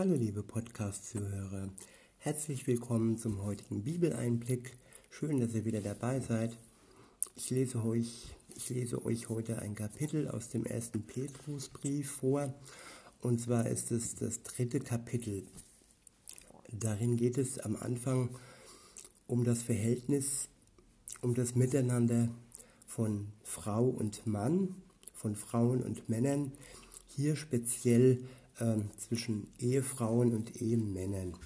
Hallo liebe Podcast-Zuhörer, herzlich willkommen zum heutigen Bibeleinblick. Schön, dass ihr wieder dabei seid. Ich lese euch, ich lese euch heute ein Kapitel aus dem ersten Petrusbrief vor. Und zwar ist es das dritte Kapitel. Darin geht es am Anfang um das Verhältnis, um das Miteinander von Frau und Mann, von Frauen und Männern, hier speziell äh, zwischen Ehefrauen und Ehemännern.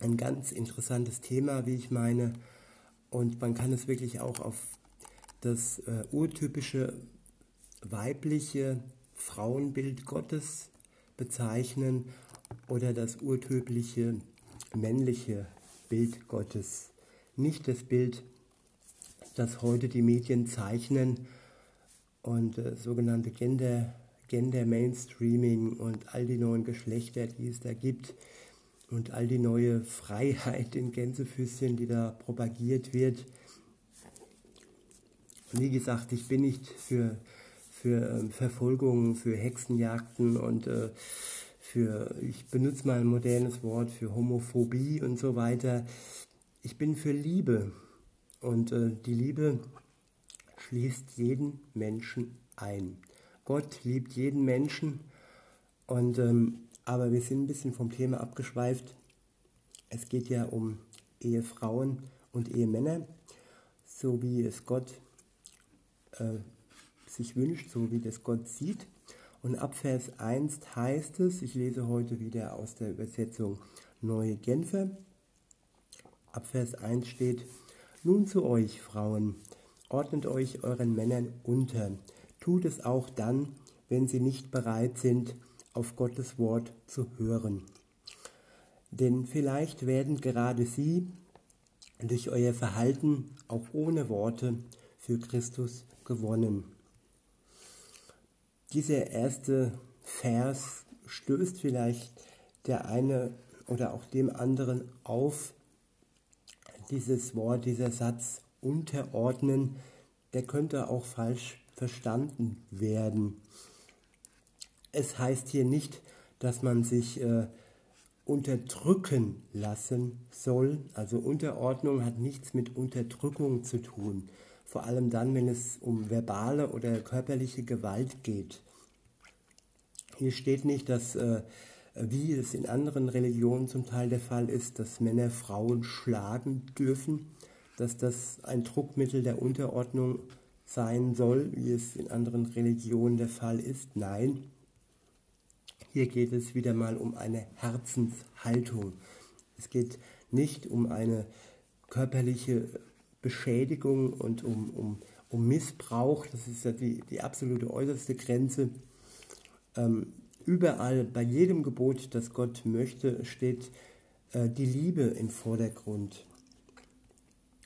Ein ganz interessantes Thema, wie ich meine, und man kann es wirklich auch auf das äh, urtypische weibliche Frauenbild Gottes bezeichnen oder das urtypische männliche Bild Gottes. Nicht das Bild, das heute die Medien zeichnen und äh, sogenannte Gender Gender Mainstreaming und all die neuen Geschlechter, die es da gibt und all die neue Freiheit in Gänsefüßchen, die da propagiert wird. Wie gesagt, ich bin nicht für, für ähm, Verfolgung, für Hexenjagden und äh, für, ich benutze mal ein modernes Wort, für Homophobie und so weiter. Ich bin für Liebe und äh, die Liebe schließt jeden Menschen ein. Gott liebt jeden Menschen. Und, ähm, aber wir sind ein bisschen vom Thema abgeschweift. Es geht ja um Ehefrauen und Ehemänner, so wie es Gott äh, sich wünscht, so wie das Gott sieht. Und ab Vers 1 heißt es, ich lese heute wieder aus der Übersetzung Neue Genfer. Ab Vers 1 steht, nun zu euch, Frauen, ordnet euch euren Männern unter, tut es auch dann, wenn sie nicht bereit sind, auf Gottes Wort zu hören. Denn vielleicht werden gerade sie durch euer Verhalten auch ohne Worte für Christus gewonnen. Dieser erste Vers stößt vielleicht der eine oder auch dem anderen auf. Dieses Wort, dieser Satz unterordnen, der könnte auch falsch verstanden werden. Es heißt hier nicht, dass man sich äh, unterdrücken lassen soll. Also Unterordnung hat nichts mit Unterdrückung zu tun. Vor allem dann, wenn es um verbale oder körperliche Gewalt geht. Hier steht nicht, dass, äh, wie es in anderen Religionen zum Teil der Fall ist, dass Männer Frauen schlagen dürfen, dass das ein Druckmittel der Unterordnung ist sein soll, wie es in anderen Religionen der Fall ist. Nein, hier geht es wieder mal um eine Herzenshaltung. Es geht nicht um eine körperliche Beschädigung und um, um, um Missbrauch. Das ist ja die, die absolute äußerste Grenze. Ähm, überall, bei jedem Gebot, das Gott möchte, steht äh, die Liebe im Vordergrund.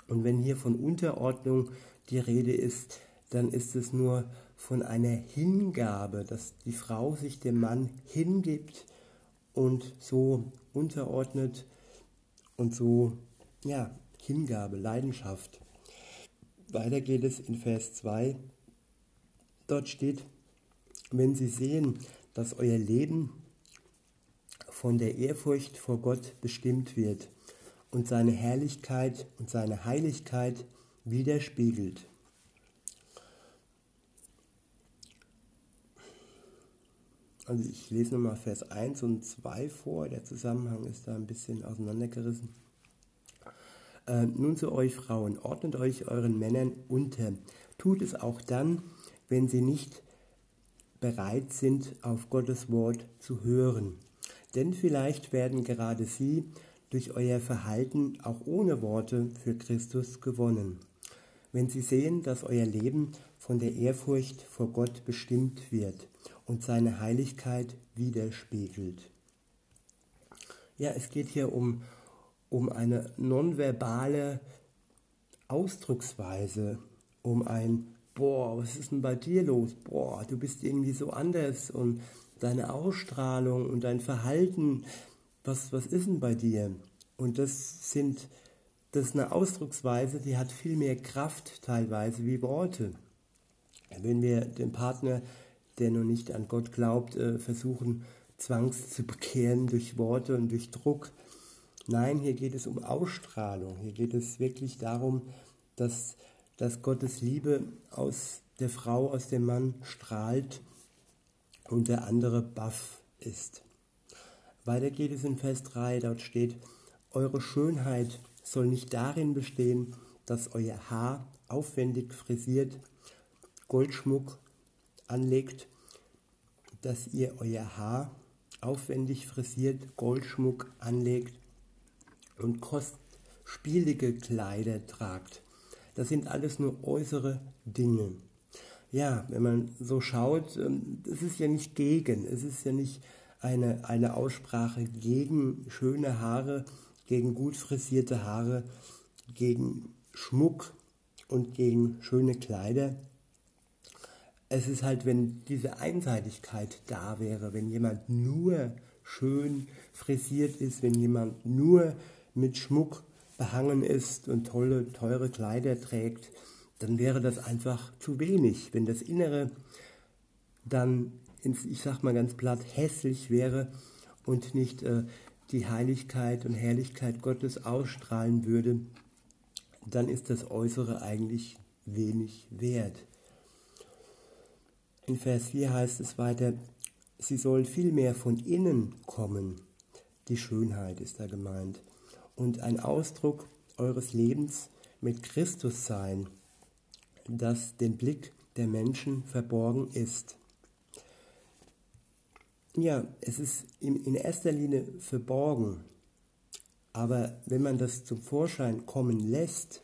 Und wenn hier von Unterordnung die Rede ist, dann ist es nur von einer Hingabe, dass die Frau sich dem Mann hingibt und so unterordnet und so, ja, Hingabe, Leidenschaft. Weiter geht es in Vers 2. Dort steht, wenn Sie sehen, dass euer Leben von der Ehrfurcht vor Gott bestimmt wird und seine Herrlichkeit und seine Heiligkeit widerspiegelt. Also ich lese nochmal Vers 1 und 2 vor, der Zusammenhang ist da ein bisschen auseinandergerissen. Äh, nun zu euch Frauen, ordnet euch euren Männern unter. Tut es auch dann, wenn sie nicht bereit sind, auf Gottes Wort zu hören. Denn vielleicht werden gerade sie durch euer Verhalten auch ohne Worte für Christus gewonnen wenn sie sehen, dass euer Leben von der Ehrfurcht vor Gott bestimmt wird und seine Heiligkeit widerspiegelt. Ja, es geht hier um, um eine nonverbale Ausdrucksweise, um ein Boah, was ist denn bei dir los? Boah, du bist irgendwie so anders und deine Ausstrahlung und dein Verhalten, was, was ist denn bei dir? Und das sind das ist eine Ausdrucksweise, die hat viel mehr Kraft teilweise wie Worte. Wenn wir den Partner, der noch nicht an Gott glaubt, äh, versuchen zwangs zu bekehren durch Worte und durch Druck. Nein, hier geht es um Ausstrahlung. Hier geht es wirklich darum, dass, dass Gottes Liebe aus der Frau, aus dem Mann strahlt und der andere baff ist. Weiter geht es in Vers 3, dort steht, eure Schönheit soll nicht darin bestehen, dass euer Haar aufwendig frisiert, Goldschmuck anlegt, dass ihr euer Haar aufwendig frisiert, Goldschmuck anlegt und kostspielige Kleider tragt. Das sind alles nur äußere Dinge. Ja, wenn man so schaut, ähm, es ist ja nicht gegen, es ist ja nicht eine, eine Aussprache gegen schöne Haare, gegen gut frisierte Haare, gegen Schmuck und gegen schöne Kleider. Es ist halt, wenn diese Einseitigkeit da wäre, wenn jemand nur schön frisiert ist, wenn jemand nur mit Schmuck behangen ist und tolle, teure Kleider trägt, dann wäre das einfach zu wenig. Wenn das Innere dann, ins, ich sag mal ganz platt, hässlich wäre und nicht äh, die Heiligkeit und Herrlichkeit Gottes ausstrahlen würde, dann ist das Äußere eigentlich wenig wert. In Vers 4 heißt es weiter, sie soll vielmehr von innen kommen. Die Schönheit ist da gemeint. Und ein Ausdruck eures Lebens mit Christus sein, das den Blick der Menschen verborgen ist. Ja, es ist in erster Linie verborgen, aber wenn man das zum Vorschein kommen lässt,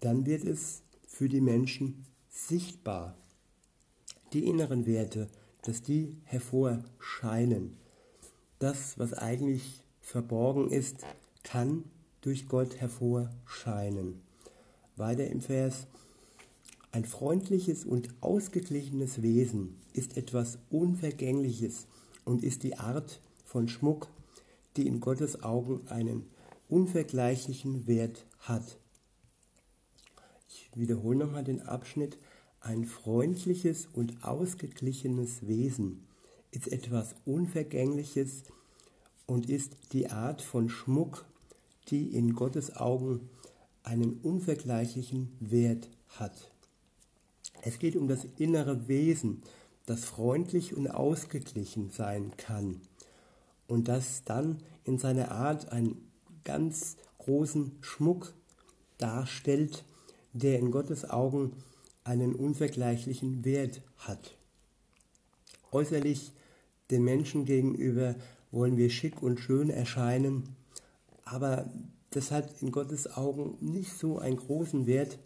dann wird es für die Menschen sichtbar. Die inneren Werte, dass die hervorscheinen. Das, was eigentlich verborgen ist, kann durch Gott hervorscheinen. Weiter im Vers, ein freundliches und ausgeglichenes Wesen ist etwas Unvergängliches und ist die Art von Schmuck, die in Gottes Augen einen unvergleichlichen Wert hat. Ich wiederhole nochmal den Abschnitt. Ein freundliches und ausgeglichenes Wesen ist etwas Unvergängliches und ist die Art von Schmuck, die in Gottes Augen einen unvergleichlichen Wert hat. Es geht um das innere Wesen, das freundlich und ausgeglichen sein kann und das dann in seiner Art einen ganz großen Schmuck darstellt, der in Gottes Augen einen unvergleichlichen Wert hat. Äußerlich den Menschen gegenüber wollen wir schick und schön erscheinen, aber das hat in Gottes Augen nicht so einen großen Wert,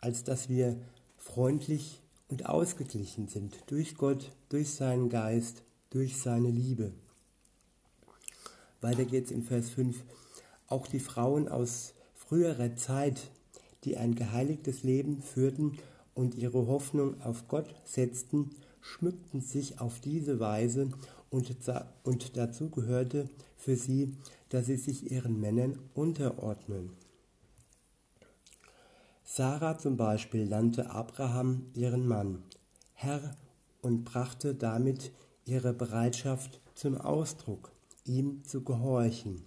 als dass wir freundlich und ausgeglichen sind durch Gott, durch seinen Geist, durch seine Liebe. Weiter geht's in Vers 5. Auch die Frauen aus früherer Zeit, die ein geheiligtes Leben führten und ihre Hoffnung auf Gott setzten, schmückten sich auf diese Weise und, und dazu gehörte für sie, dass sie sich ihren Männern unterordnen. Sarah zum Beispiel nannte Abraham ihren Mann Herr und brachte damit ihre Bereitschaft zum Ausdruck, ihm zu gehorchen.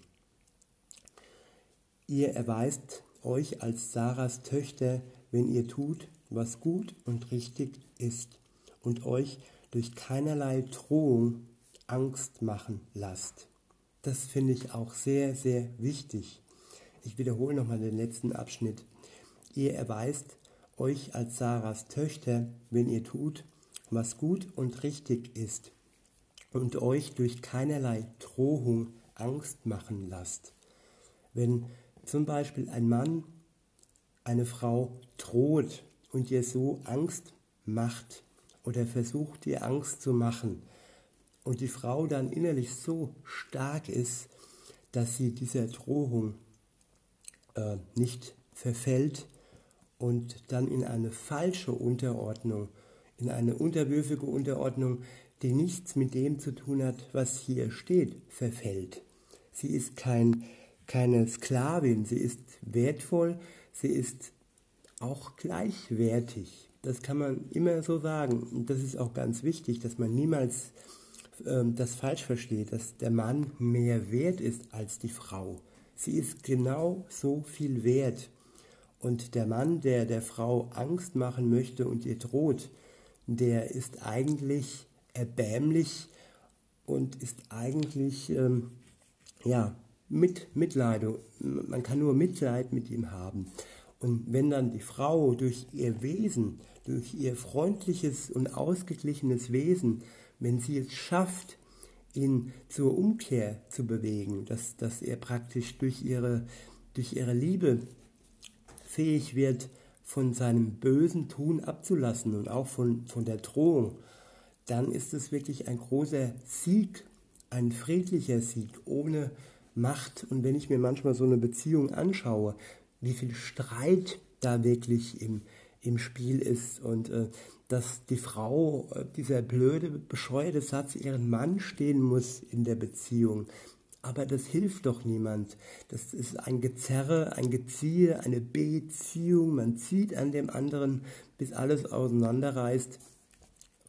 Ihr erweist euch als Sarahs Töchter, wenn ihr tut, was gut und richtig ist und euch durch keinerlei Drohung Angst machen lasst. Das finde ich auch sehr, sehr wichtig. Ich wiederhole nochmal den letzten Abschnitt. Ihr erweist euch als Sarahs Töchter, wenn ihr tut, was gut und richtig ist und euch durch keinerlei Drohung Angst machen lasst. Wenn zum Beispiel ein Mann eine Frau droht und ihr so Angst macht oder versucht ihr Angst zu machen und die Frau dann innerlich so stark ist, dass sie dieser Drohung äh, nicht verfällt, und dann in eine falsche Unterordnung, in eine unterwürfige Unterordnung, die nichts mit dem zu tun hat, was hier steht, verfällt. Sie ist kein, keine Sklavin, sie ist wertvoll, sie ist auch gleichwertig. Das kann man immer so sagen. Und das ist auch ganz wichtig, dass man niemals ähm, das falsch versteht, dass der Mann mehr wert ist als die Frau. Sie ist genau so viel wert. Und der Mann, der der Frau Angst machen möchte und ihr droht, der ist eigentlich erbärmlich und ist eigentlich ähm, ja, mit Mitleid. Man kann nur Mitleid mit ihm haben. Und wenn dann die Frau durch ihr Wesen, durch ihr freundliches und ausgeglichenes Wesen, wenn sie es schafft, ihn zur Umkehr zu bewegen, dass, dass er praktisch durch ihre, durch ihre Liebe fähig wird, von seinem bösen Tun abzulassen und auch von, von der Drohung, dann ist es wirklich ein großer Sieg, ein friedlicher Sieg ohne Macht. Und wenn ich mir manchmal so eine Beziehung anschaue, wie viel Streit da wirklich im, im Spiel ist und äh, dass die Frau, äh, dieser blöde, bescheuerte Satz, ihren Mann stehen muss in der Beziehung. Aber das hilft doch niemand. Das ist ein Gezerre, ein Geziehe, eine Beziehung. Man zieht an dem anderen, bis alles auseinanderreißt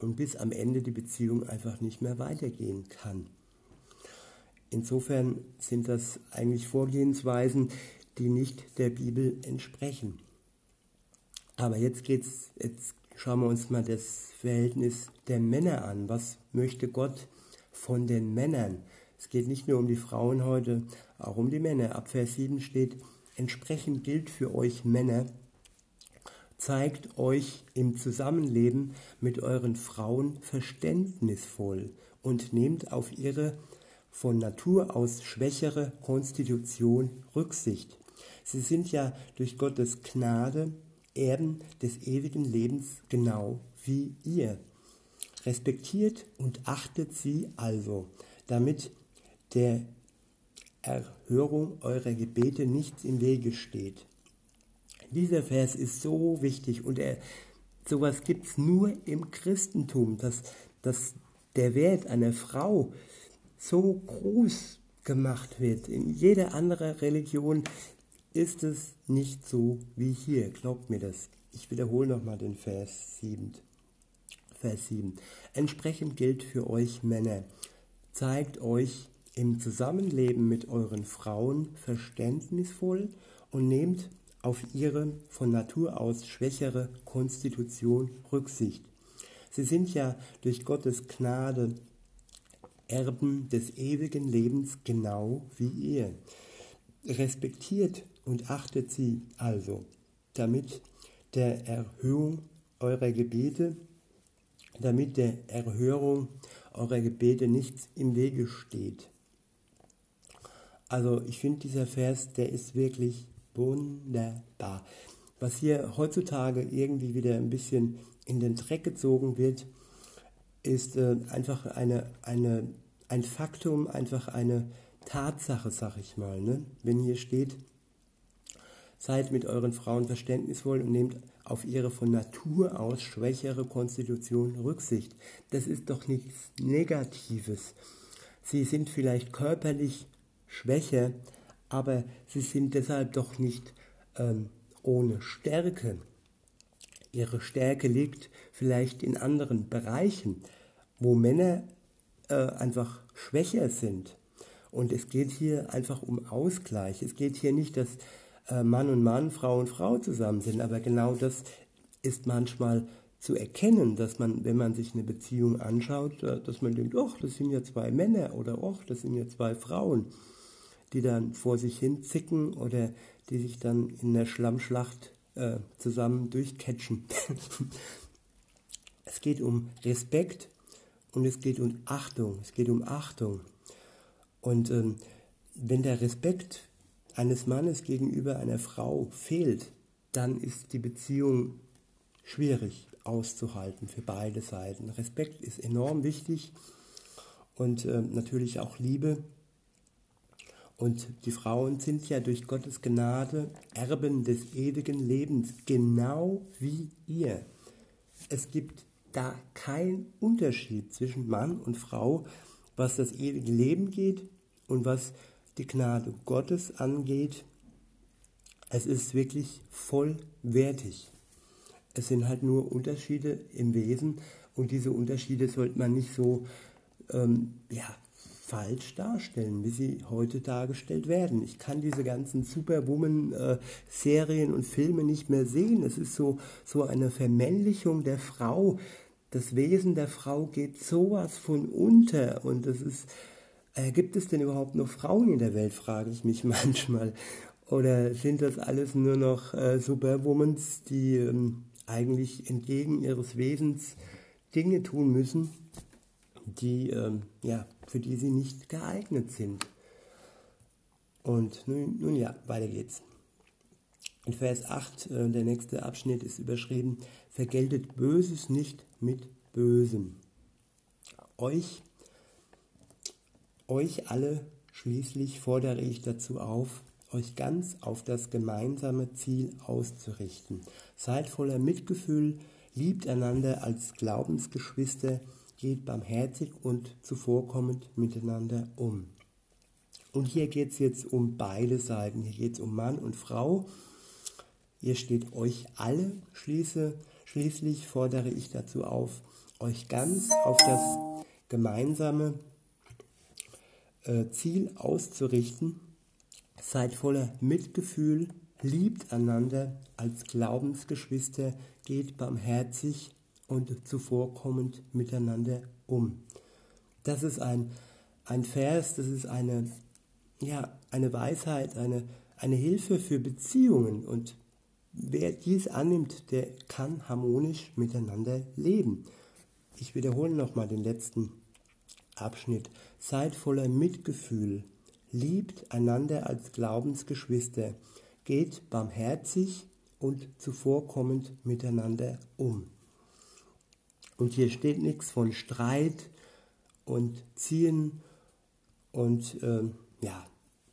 und bis am Ende die Beziehung einfach nicht mehr weitergehen kann. Insofern sind das eigentlich Vorgehensweisen, die nicht der Bibel entsprechen. Aber jetzt geht's, jetzt schauen wir uns mal das Verhältnis der Männer an. Was möchte Gott von den Männern? Es geht nicht nur um die Frauen heute, auch um die Männer. Ab Vers 7 steht, entsprechend gilt für euch Männer, zeigt euch im Zusammenleben mit euren Frauen verständnisvoll und nehmt auf ihre von Natur aus schwächere Konstitution Rücksicht. Sie sind ja durch Gottes Gnade Erben des ewigen Lebens genau wie ihr. Respektiert und achtet sie also, damit der Erhörung eurer Gebete nichts im Wege steht. Dieser Vers ist so wichtig und er, sowas gibt es nur im Christentum, dass, dass der Wert einer Frau so groß gemacht wird. In jeder anderen Religion ist es nicht so wie hier. Glaubt mir das. Ich wiederhole nochmal den Vers 7. Vers 7. Entsprechend gilt für euch Männer. Zeigt euch im Zusammenleben mit euren Frauen verständnisvoll und nehmt auf ihre von Natur aus schwächere Konstitution Rücksicht. Sie sind ja durch Gottes Gnade Erben des ewigen Lebens genau wie ihr. Respektiert und achtet sie also, damit der Erhöhung eurer Gebete, damit der Erhörung eurer Gebete nichts im Wege steht. Also ich finde dieser Vers, der ist wirklich wunderbar. Was hier heutzutage irgendwie wieder ein bisschen in den Dreck gezogen wird, ist äh, einfach eine, eine, ein Faktum, einfach eine Tatsache, sag ich mal. Ne? Wenn hier steht, seid mit euren Frauen verständnisvoll und nehmt auf ihre von Natur aus schwächere Konstitution Rücksicht. Das ist doch nichts Negatives. Sie sind vielleicht körperlich Schwäche, aber sie sind deshalb doch nicht ähm, ohne Stärke. Ihre Stärke liegt vielleicht in anderen Bereichen, wo Männer äh, einfach schwächer sind. Und es geht hier einfach um Ausgleich. Es geht hier nicht, dass äh, Mann und Mann, Frau und Frau zusammen sind, aber genau das ist manchmal zu erkennen, dass man, wenn man sich eine Beziehung anschaut, äh, dass man denkt, ach, das sind ja zwei Männer oder ach, das sind ja zwei Frauen die dann vor sich hin zicken oder die sich dann in der Schlammschlacht äh, zusammen durchcatchen. es geht um Respekt und es geht um Achtung. Es geht um Achtung. Und ähm, wenn der Respekt eines Mannes gegenüber einer Frau fehlt, dann ist die Beziehung schwierig auszuhalten für beide Seiten. Respekt ist enorm wichtig und äh, natürlich auch Liebe. Und die Frauen sind ja durch Gottes Gnade Erben des ewigen Lebens, genau wie ihr. Es gibt da keinen Unterschied zwischen Mann und Frau, was das ewige Leben geht und was die Gnade Gottes angeht. Es ist wirklich vollwertig. Es sind halt nur Unterschiede im Wesen und diese Unterschiede sollte man nicht so ähm, ja, falsch darstellen, wie sie heute dargestellt werden. Ich kann diese ganzen Superwoman-Serien äh, und Filme nicht mehr sehen. Es ist so, so eine Vermännlichung der Frau. Das Wesen der Frau geht sowas von unter und es ist, äh, gibt es denn überhaupt noch Frauen in der Welt, frage ich mich manchmal. Oder sind das alles nur noch äh, Superwomans, die ähm, eigentlich entgegen ihres Wesens Dinge tun müssen, die, ähm, ja, für die sie nicht geeignet sind. Und nun, nun ja, weiter geht's. In Vers 8, äh, der nächste Abschnitt ist überschrieben, vergeltet Böses nicht mit Bösem. Euch, euch alle schließlich fordere ich dazu auf, euch ganz auf das gemeinsame Ziel auszurichten. Seid voller Mitgefühl, liebt einander als Glaubensgeschwister, geht barmherzig und zuvorkommend miteinander um. Und hier geht es jetzt um beide Seiten. Hier geht es um Mann und Frau. Hier steht euch alle, schließe, schließlich fordere ich dazu auf, euch ganz auf das gemeinsame äh, Ziel auszurichten. Seid voller Mitgefühl, liebt einander als Glaubensgeschwister, geht barmherzig und zuvorkommend miteinander um. Das ist ein, ein Vers, das ist eine, ja, eine Weisheit, eine, eine Hilfe für Beziehungen. Und wer dies annimmt, der kann harmonisch miteinander leben. Ich wiederhole nochmal den letzten Abschnitt. Seid voller Mitgefühl, liebt einander als Glaubensgeschwister, geht barmherzig und zuvorkommend miteinander um. Und hier steht nichts von Streit und Ziehen und äh, ja,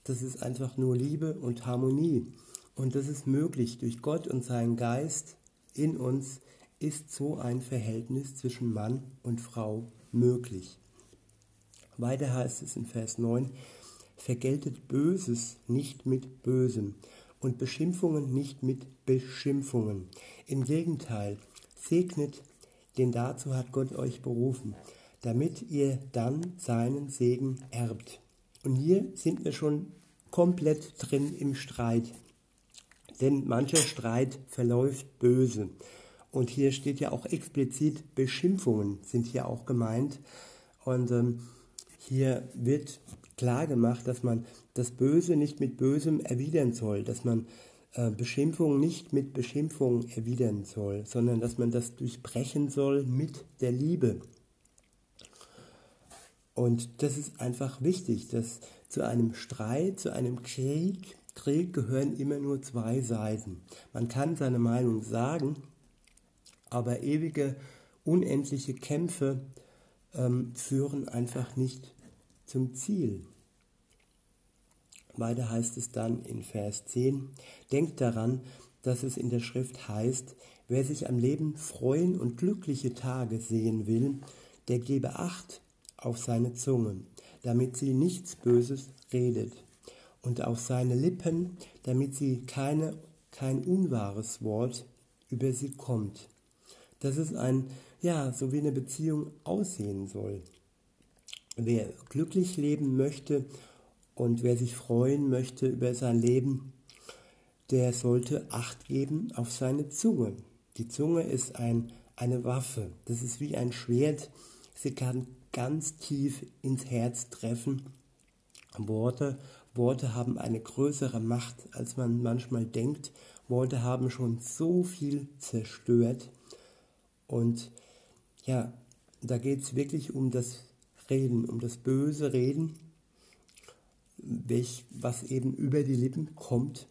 das ist einfach nur Liebe und Harmonie. Und das ist möglich durch Gott und seinen Geist in uns ist so ein Verhältnis zwischen Mann und Frau möglich. Weiter heißt es in Vers 9, vergeltet Böses nicht mit Bösem und Beschimpfungen nicht mit Beschimpfungen. Im Gegenteil, segnet denn dazu hat Gott euch berufen, damit ihr dann seinen Segen erbt. Und hier sind wir schon komplett drin im Streit. Denn mancher Streit verläuft böse. Und hier steht ja auch explizit, Beschimpfungen sind hier auch gemeint. Und ähm, hier wird klar gemacht, dass man das Böse nicht mit Bösem erwidern soll, dass man Beschimpfung nicht mit Beschimpfung erwidern soll, sondern dass man das durchbrechen soll mit der Liebe. Und das ist einfach wichtig, dass zu einem Streit, zu einem Krieg, Krieg gehören immer nur zwei Seiten. Man kann seine Meinung sagen, aber ewige, unendliche Kämpfe ähm, führen einfach nicht zum Ziel. Weiter heißt es dann in Vers 10, denkt daran, dass es in der Schrift heißt, wer sich am Leben freuen und glückliche Tage sehen will, der gebe Acht auf seine Zunge, damit sie nichts Böses redet, und auf seine Lippen, damit sie keine, kein unwahres Wort über sie kommt. Das ist ein, ja, so wie eine Beziehung aussehen soll. Wer glücklich leben möchte und wer sich freuen möchte über sein Leben, der sollte Acht geben auf seine Zunge. Die Zunge ist ein, eine Waffe. Das ist wie ein Schwert. Sie kann ganz tief ins Herz treffen. Worte, Worte haben eine größere Macht, als man manchmal denkt. Worte haben schon so viel zerstört. Und ja, da geht es wirklich um das Reden, um das böse Reden welch, was eben über die Lippen kommt.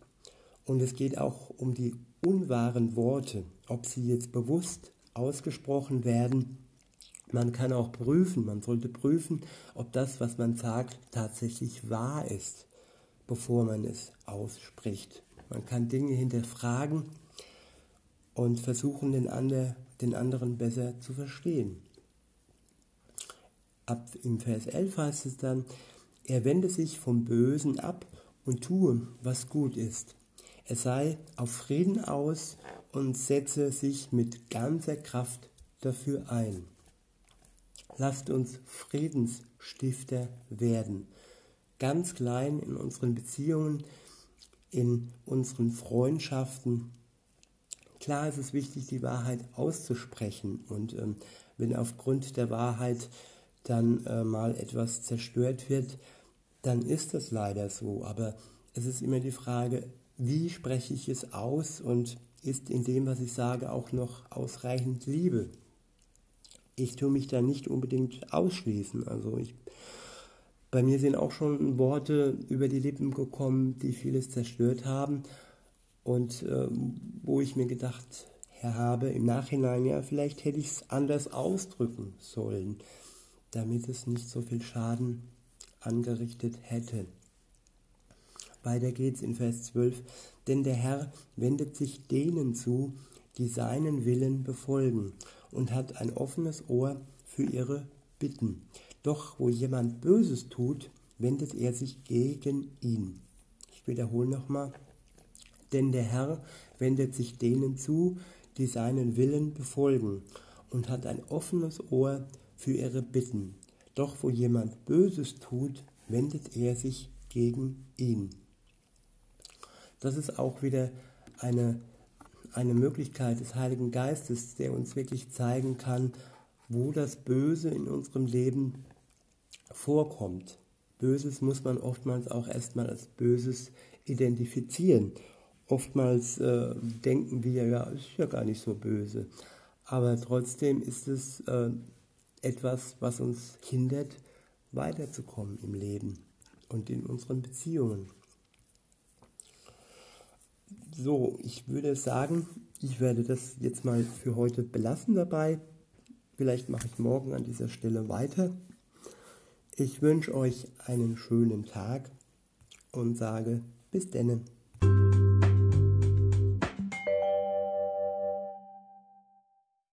Und es geht auch um die unwahren Worte, ob sie jetzt bewusst ausgesprochen werden. Man kann auch prüfen, man sollte prüfen, ob das, was man sagt, tatsächlich wahr ist, bevor man es ausspricht. Man kann Dinge hinterfragen und versuchen, den, ander, den anderen besser zu verstehen. Ab im Vers 11 heißt es dann, er wende sich vom Bösen ab und tue, was gut ist. Er sei auf Frieden aus und setze sich mit ganzer Kraft dafür ein. lasst uns Friedensstifter werden. Ganz klein in unseren Beziehungen, in unseren Freundschaften. Klar ist es wichtig, die Wahrheit auszusprechen. Und ähm, wenn aufgrund der Wahrheit dann äh, mal etwas zerstört wird, dann ist das leider so. Aber es ist immer die Frage, wie spreche ich es aus und ist in dem, was ich sage, auch noch ausreichend Liebe. Ich tue mich da nicht unbedingt ausschließen. Also ich, bei mir sind auch schon Worte über die Lippen gekommen, die vieles zerstört haben und äh, wo ich mir gedacht habe im Nachhinein, ja, vielleicht hätte ich es anders ausdrücken sollen, damit es nicht so viel Schaden angerichtet hätte. Weiter geht's in Vers 12. Denn der Herr wendet sich denen zu, die seinen Willen befolgen und hat ein offenes Ohr für ihre Bitten. Doch wo jemand Böses tut, wendet er sich gegen ihn. Ich wiederhole nochmal. Denn der Herr wendet sich denen zu, die seinen Willen befolgen und hat ein offenes Ohr für ihre Bitten. Doch wo jemand Böses tut, wendet er sich gegen ihn. Das ist auch wieder eine, eine Möglichkeit des Heiligen Geistes, der uns wirklich zeigen kann, wo das Böse in unserem Leben vorkommt. Böses muss man oftmals auch erstmal als Böses identifizieren. Oftmals äh, denken wir, ja, ist ja gar nicht so böse. Aber trotzdem ist es äh, etwas, was uns hindert, weiterzukommen im Leben und in unseren Beziehungen. So, ich würde sagen, ich werde das jetzt mal für heute belassen dabei. Vielleicht mache ich morgen an dieser Stelle weiter. Ich wünsche euch einen schönen Tag und sage bis denne.